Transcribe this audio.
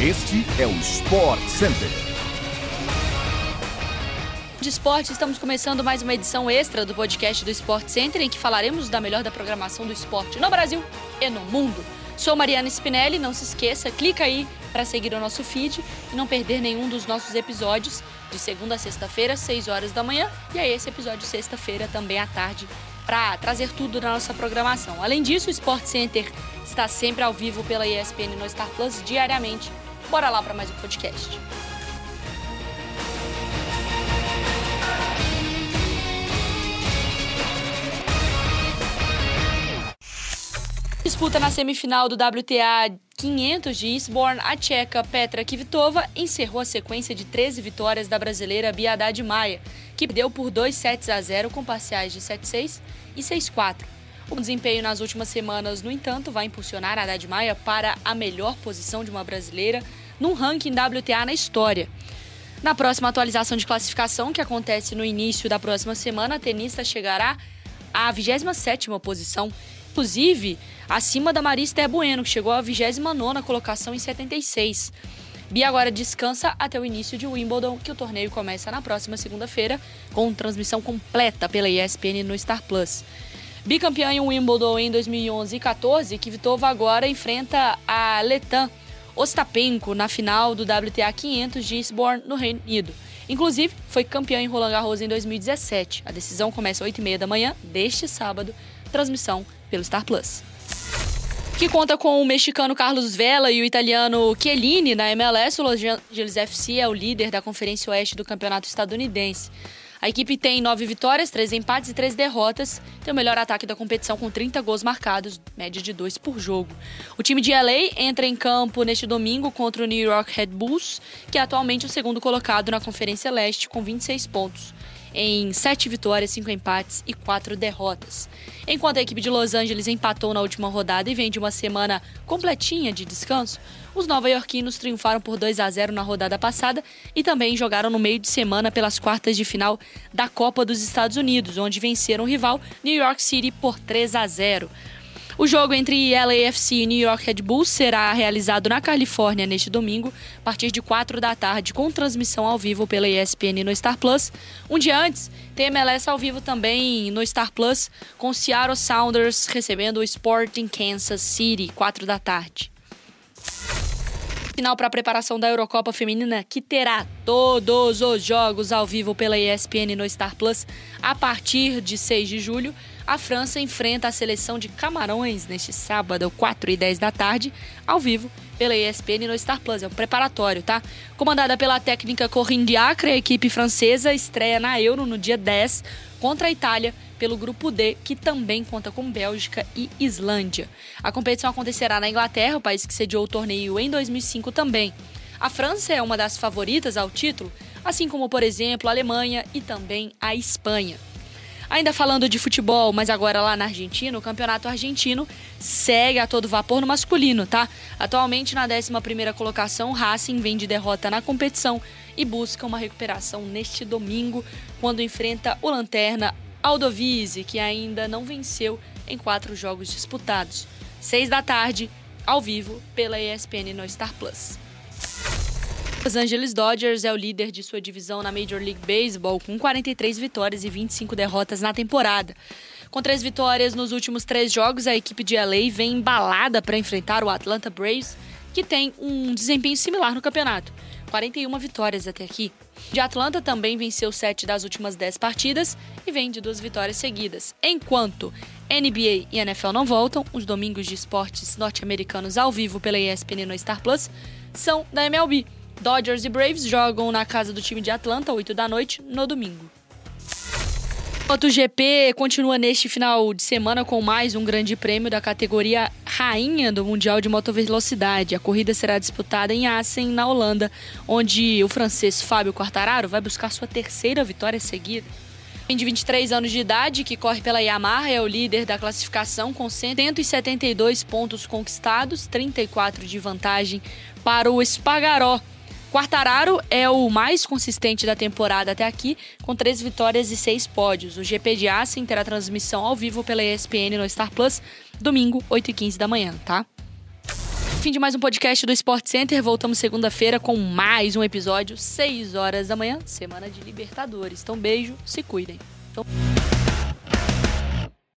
Este é o Sport Center. De esporte, estamos começando mais uma edição extra do podcast do Sport Center, em que falaremos da melhor da programação do esporte no Brasil e no mundo. Sou Mariana Spinelli, não se esqueça, clica aí para seguir o nosso feed e não perder nenhum dos nossos episódios de segunda a sexta-feira, 6 horas da manhã, e aí esse episódio sexta-feira também à tarde, para trazer tudo da nossa programação. Além disso, o Sport Center está sempre ao vivo pela ESPN no Star Plus diariamente Bora lá para mais um podcast. Disputa na semifinal do WTA 500 de Eastbourne, a tcheca Petra Kvitova encerrou a sequência de 13 vitórias da brasileira Bia Haddad Maia, que deu por 2 sets a 0 com parciais de 7-6 e 6-4. O desempenho nas últimas semanas, no entanto, vai impulsionar a Haddad Maia para a melhor posição de uma brasileira num ranking WTA na história. Na próxima atualização de classificação, que acontece no início da próxima semana, a tenista chegará à 27ª posição, inclusive acima da Marista Bueno, que chegou à 29ª colocação em 76. Bia agora descansa até o início de Wimbledon, que o torneio começa na próxima segunda-feira, com transmissão completa pela ESPN no Star Plus. Bicampeã em Wimbledon em 2011 e 14, Kvitova agora enfrenta a Letan Ostapenko na final do WTA 500 de Eastbourne, no Reino Unido. Inclusive, foi campeã em Roland Garros em 2017. A decisão começa às 8h30 da manhã deste sábado, transmissão pelo Star Plus. Que conta com o mexicano Carlos Vela e o italiano Chiellini na MLS, o Los Angeles FC é o líder da Conferência Oeste do Campeonato Estadunidense. A equipe tem nove vitórias, três empates e três derrotas. Tem o melhor ataque da competição com 30 gols marcados, média de dois por jogo. O time de LA entra em campo neste domingo contra o New York Red Bulls, que é atualmente o segundo colocado na Conferência Leste com 26 pontos em sete vitórias, cinco empates e quatro derrotas. Enquanto a equipe de Los Angeles empatou na última rodada e vem de uma semana completinha de descanso, os nova-iorquinos triunfaram por 2 a 0 na rodada passada e também jogaram no meio de semana pelas quartas de final da Copa dos Estados Unidos, onde venceram o rival New York City por 3 a 0. O jogo entre LAFC e New York Red Bulls será realizado na Califórnia neste domingo, a partir de 4 da tarde, com transmissão ao vivo pela ESPN no Star Plus. Um dia antes, tem MLS ao vivo também no Star Plus, com Seattle Sounders recebendo o Sporting Kansas City, 4 da tarde final para a preparação da Eurocopa Feminina, que terá todos os jogos ao vivo pela ESPN no Star Plus a partir de 6 de julho. A França enfrenta a seleção de Camarões neste sábado, 4 e 10 da tarde, ao vivo pela ESPN no Star Plus. É um preparatório, tá? Comandada pela técnica Corinne Diacre, a equipe francesa estreia na Euro no dia 10 contra a Itália pelo grupo D, que também conta com Bélgica e Islândia. A competição acontecerá na Inglaterra, o país que sediou o torneio em 2005 também. A França é uma das favoritas ao título, assim como, por exemplo, a Alemanha e também a Espanha. Ainda falando de futebol, mas agora lá na Argentina, o campeonato argentino segue a todo vapor no masculino, tá? Atualmente na 11ª colocação, Racing vem de derrota na competição e busca uma recuperação neste domingo, quando enfrenta o Lanterna Aldovise, que ainda não venceu em quatro jogos disputados. Seis da tarde, ao vivo, pela ESPN no Star Plus. Los Angeles Dodgers é o líder de sua divisão na Major League Baseball, com 43 vitórias e 25 derrotas na temporada. Com três vitórias nos últimos três jogos, a equipe de LA vem embalada para enfrentar o Atlanta Braves, que tem um desempenho similar no campeonato. 41 vitórias até aqui. De Atlanta também venceu sete das últimas dez partidas e vem de duas vitórias seguidas. Enquanto NBA e NFL não voltam, os domingos de esportes norte-americanos ao vivo pela ESPN no Star Plus são da MLB. Dodgers e Braves jogam na casa do time de Atlanta, 8 da noite, no domingo. MotoGP continua neste final de semana com mais um grande prêmio da categoria Rainha do Mundial de Motovelocidade. A corrida será disputada em Assen, na Holanda, onde o francês Fábio Quartararo vai buscar sua terceira vitória seguida. De 23 anos de idade, que corre pela Yamaha, é o líder da classificação com 172 pontos conquistados, 34 de vantagem para o Espargaró, Quartararo é o mais consistente da temporada até aqui, com três vitórias e seis pódios. O GP de Assen terá transmissão ao vivo pela ESPN no Star Plus, domingo, 8h15 da manhã, tá? Fim de mais um podcast do Sport Center. Voltamos segunda-feira com mais um episódio, 6 horas da manhã, semana de Libertadores. Então, beijo, se cuidem. Então...